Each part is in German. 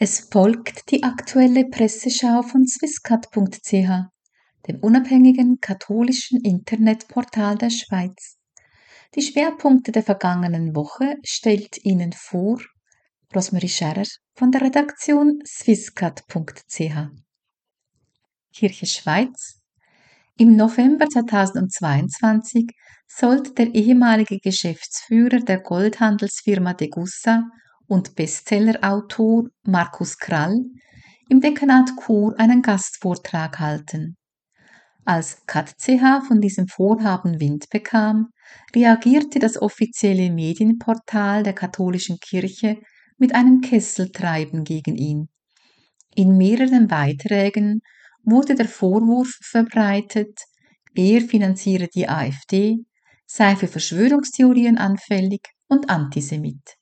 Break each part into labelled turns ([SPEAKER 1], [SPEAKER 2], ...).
[SPEAKER 1] Es folgt die aktuelle Presseschau von swisscat.ch, dem unabhängigen katholischen Internetportal der Schweiz. Die Schwerpunkte der vergangenen Woche stellt Ihnen vor Rosmarie Scherer von der Redaktion swisscat.ch. Kirche Schweiz Im November 2022 sollte der ehemalige Geschäftsführer der Goldhandelsfirma Degussa und Bestsellerautor Markus Krall im Dekanat Chur einen Gastvortrag halten. Als KatCH von diesem Vorhaben Wind bekam, reagierte das offizielle Medienportal der katholischen Kirche mit einem Kesseltreiben gegen ihn. In mehreren Beiträgen wurde der Vorwurf verbreitet, er finanziere die AfD, sei für Verschwörungstheorien anfällig und Antisemit.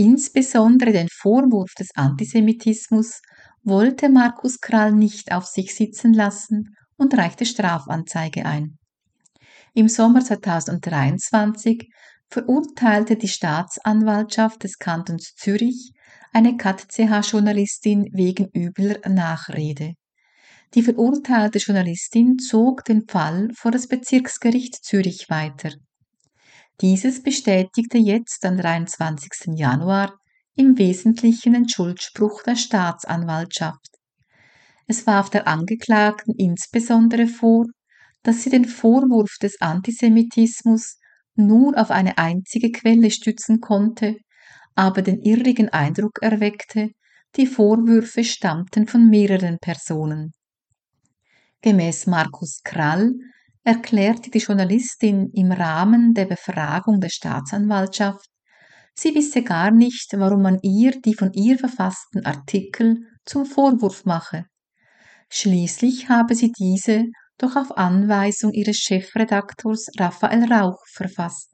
[SPEAKER 1] Insbesondere den Vorwurf des Antisemitismus wollte Markus Krall nicht auf sich sitzen lassen und reichte Strafanzeige ein. Im Sommer 2023 verurteilte die Staatsanwaltschaft des Kantons Zürich eine KatCH-Journalistin wegen übler Nachrede. Die verurteilte Journalistin zog den Fall vor das Bezirksgericht Zürich weiter. Dieses bestätigte jetzt am 23. Januar im Wesentlichen den Schuldspruch der Staatsanwaltschaft. Es warf der Angeklagten insbesondere vor, dass sie den Vorwurf des Antisemitismus nur auf eine einzige Quelle stützen konnte, aber den irrigen Eindruck erweckte, die Vorwürfe stammten von mehreren Personen. Gemäß Markus Krall erklärte die Journalistin im Rahmen der Befragung der Staatsanwaltschaft, sie wisse gar nicht, warum man ihr die von ihr verfassten Artikel zum Vorwurf mache. Schließlich habe sie diese doch auf Anweisung ihres Chefredaktors Raphael Rauch verfasst.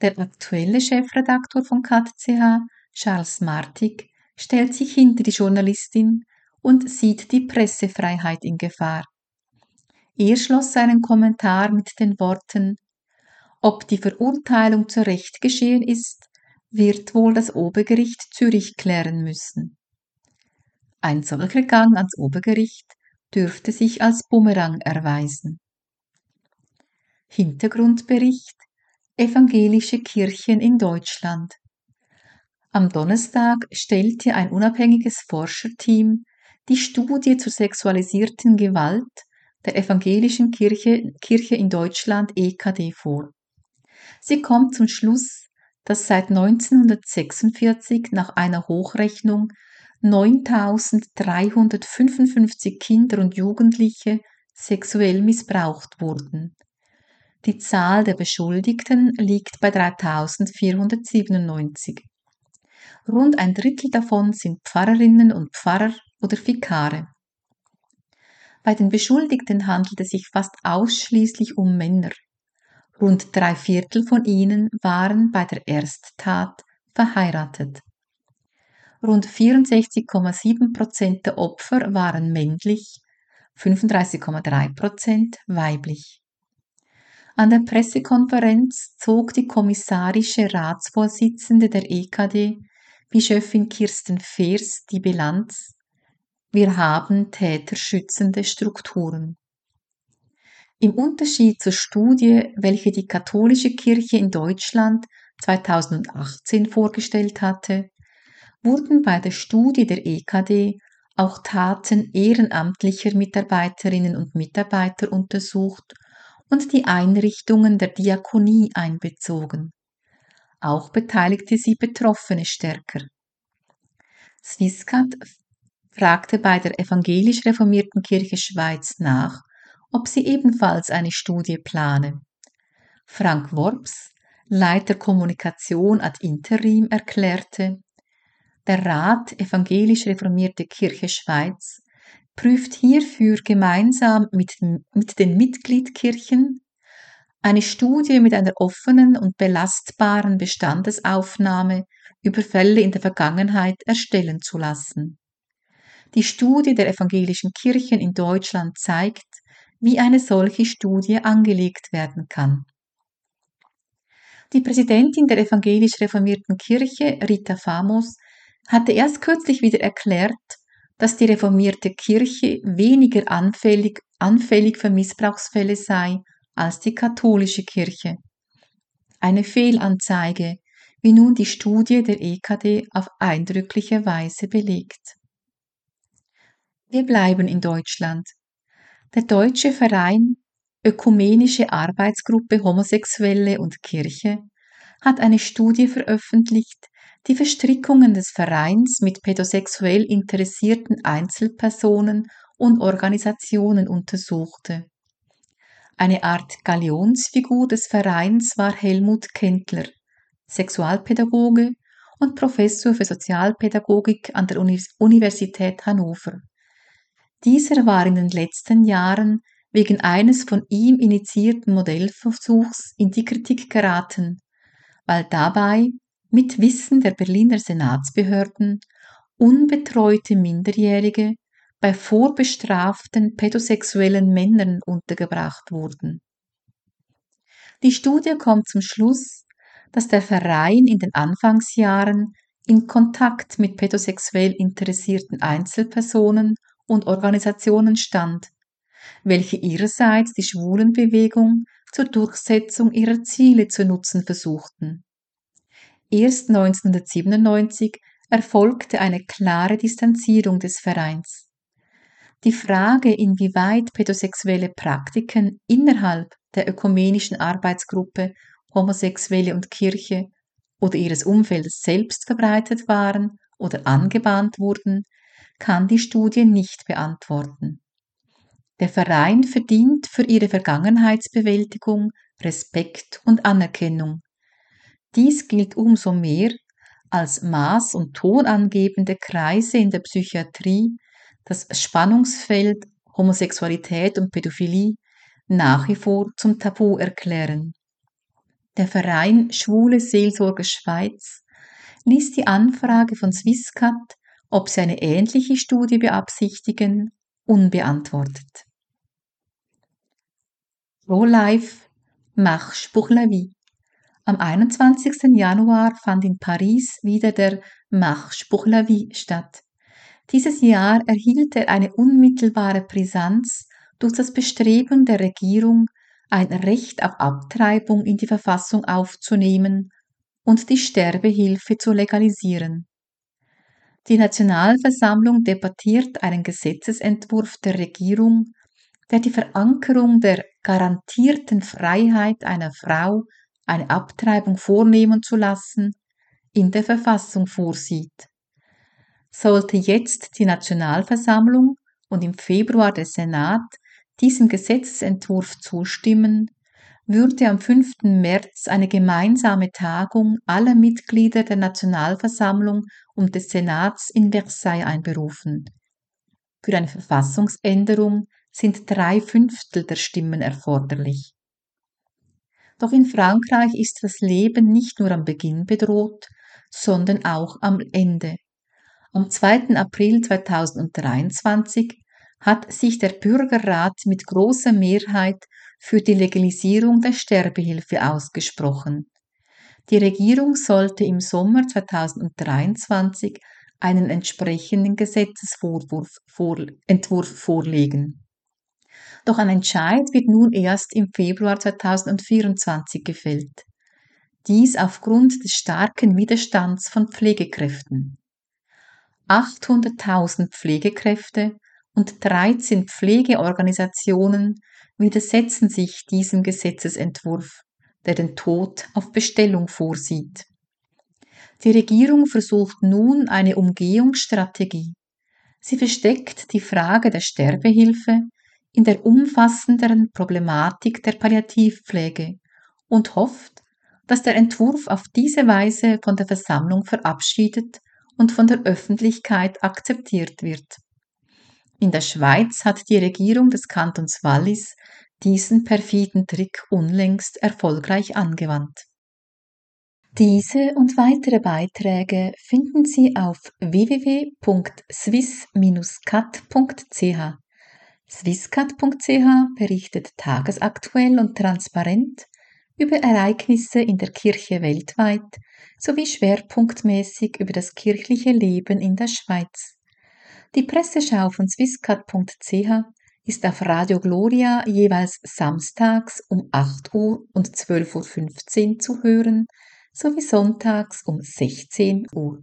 [SPEAKER 1] Der aktuelle Chefredaktor von KatCH, Charles Martig, stellt sich hinter die Journalistin und sieht die Pressefreiheit in Gefahr. Er schloss seinen Kommentar mit den Worten Ob die Verurteilung zu Recht geschehen ist, wird wohl das Obergericht Zürich klären müssen. Ein solcher Gang ans Obergericht dürfte sich als Bumerang erweisen. Hintergrundbericht Evangelische Kirchen in Deutschland Am Donnerstag stellte ein unabhängiges Forscherteam die Studie zur sexualisierten Gewalt der Evangelischen Kirche, Kirche in Deutschland EKD vor. Sie kommt zum Schluss, dass seit 1946 nach einer Hochrechnung 9355 Kinder und Jugendliche sexuell missbraucht wurden. Die Zahl der Beschuldigten liegt bei 3497. Rund ein Drittel davon sind Pfarrerinnen und Pfarrer oder Vikare. Bei den Beschuldigten handelt es sich fast ausschließlich um Männer. Rund drei Viertel von ihnen waren bei der Ersttat verheiratet. Rund 64,7 Prozent der Opfer waren männlich, 35,3 Prozent weiblich. An der Pressekonferenz zog die kommissarische Ratsvorsitzende der EKD, Bischöfin Kirsten Feers, die Bilanz, wir haben täterschützende Strukturen. Im Unterschied zur Studie, welche die katholische Kirche in Deutschland 2018 vorgestellt hatte, wurden bei der Studie der EKD auch Taten ehrenamtlicher Mitarbeiterinnen und Mitarbeiter untersucht und die Einrichtungen der Diakonie einbezogen. Auch beteiligte sie Betroffene stärker. Swisscat fragte bei der evangelisch reformierten Kirche Schweiz nach, ob sie ebenfalls eine Studie plane. Frank Worps, Leiter Kommunikation ad interim, erklärte, der Rat Evangelisch Reformierte Kirche Schweiz prüft hierfür gemeinsam mit, mit den Mitgliedkirchen eine Studie mit einer offenen und belastbaren Bestandesaufnahme über Fälle in der Vergangenheit erstellen zu lassen. Die Studie der evangelischen Kirchen in Deutschland zeigt, wie eine solche Studie angelegt werden kann. Die Präsidentin der evangelisch reformierten Kirche, Rita Famos, hatte erst kürzlich wieder erklärt, dass die reformierte Kirche weniger anfällig, anfällig für Missbrauchsfälle sei als die katholische Kirche. Eine Fehlanzeige, wie nun die Studie der EKD auf eindrückliche Weise belegt. Wir bleiben in Deutschland. Der Deutsche Verein Ökumenische Arbeitsgruppe Homosexuelle und Kirche hat eine Studie veröffentlicht, die Verstrickungen des Vereins mit pädosexuell interessierten Einzelpersonen und Organisationen untersuchte. Eine Art Galionsfigur des Vereins war Helmut Kendler, Sexualpädagoge und Professor für Sozialpädagogik an der Universität Hannover. Dieser war in den letzten Jahren wegen eines von ihm initiierten Modellversuchs in die Kritik geraten, weil dabei mit Wissen der Berliner Senatsbehörden unbetreute Minderjährige bei vorbestraften pädosexuellen Männern untergebracht wurden. Die Studie kommt zum Schluss, dass der Verein in den Anfangsjahren in Kontakt mit pädosexuell interessierten Einzelpersonen und Organisationen stand, welche ihrerseits die Schwulenbewegung zur Durchsetzung ihrer Ziele zu nutzen versuchten. Erst 1997 erfolgte eine klare Distanzierung des Vereins. Die Frage, inwieweit pädosexuelle Praktiken innerhalb der ökumenischen Arbeitsgruppe Homosexuelle und Kirche oder ihres Umfeldes selbst verbreitet waren oder angebahnt wurden, kann die Studie nicht beantworten. Der Verein verdient für ihre Vergangenheitsbewältigung Respekt und Anerkennung. Dies gilt umso mehr, als maß- und tonangebende Kreise in der Psychiatrie das Spannungsfeld Homosexualität und Pädophilie nach wie vor zum Tabu erklären. Der Verein Schwule Seelsorge Schweiz ließ die Anfrage von Swisscat ob sie eine ähnliche Studie beabsichtigen, unbeantwortet. Pro-Life Marche pour la vie. Am 21. Januar fand in Paris wieder der Marche pour la vie statt. Dieses Jahr erhielt er eine unmittelbare Brisanz durch das Bestreben der Regierung, ein Recht auf Abtreibung in die Verfassung aufzunehmen und die Sterbehilfe zu legalisieren. Die Nationalversammlung debattiert einen Gesetzesentwurf der Regierung, der die Verankerung der garantierten Freiheit einer Frau, eine Abtreibung vornehmen zu lassen, in der Verfassung vorsieht. Sollte jetzt die Nationalversammlung und im Februar der Senat diesem Gesetzesentwurf zustimmen, würde am 5. März eine gemeinsame Tagung aller Mitglieder der Nationalversammlung und des Senats in Versailles einberufen. Für eine Verfassungsänderung sind drei Fünftel der Stimmen erforderlich. Doch in Frankreich ist das Leben nicht nur am Beginn bedroht, sondern auch am Ende. Am 2. April 2023 hat sich der Bürgerrat mit großer Mehrheit für die Legalisierung der Sterbehilfe ausgesprochen. Die Regierung sollte im Sommer 2023 einen entsprechenden Gesetzesentwurf vorlegen. Doch ein Entscheid wird nun erst im Februar 2024 gefällt. Dies aufgrund des starken Widerstands von Pflegekräften. 800.000 Pflegekräfte und 13 Pflegeorganisationen widersetzen sich diesem Gesetzesentwurf, der den Tod auf Bestellung vorsieht. Die Regierung versucht nun eine Umgehungsstrategie. Sie versteckt die Frage der Sterbehilfe in der umfassenderen Problematik der Palliativpflege und hofft, dass der Entwurf auf diese Weise von der Versammlung verabschiedet und von der Öffentlichkeit akzeptiert wird. In der Schweiz hat die Regierung des Kantons Wallis diesen perfiden Trick unlängst erfolgreich angewandt. Diese und weitere Beiträge finden Sie auf www.swiss-cat.ch. Swisscat.ch berichtet tagesaktuell und transparent über Ereignisse in der Kirche weltweit, sowie schwerpunktmäßig über das kirchliche Leben in der Schweiz. Die Presseschau von swisscat.ch ist auf Radio Gloria jeweils samstags um 8 Uhr und 12.15 Uhr zu hören, sowie sonntags um 16 Uhr.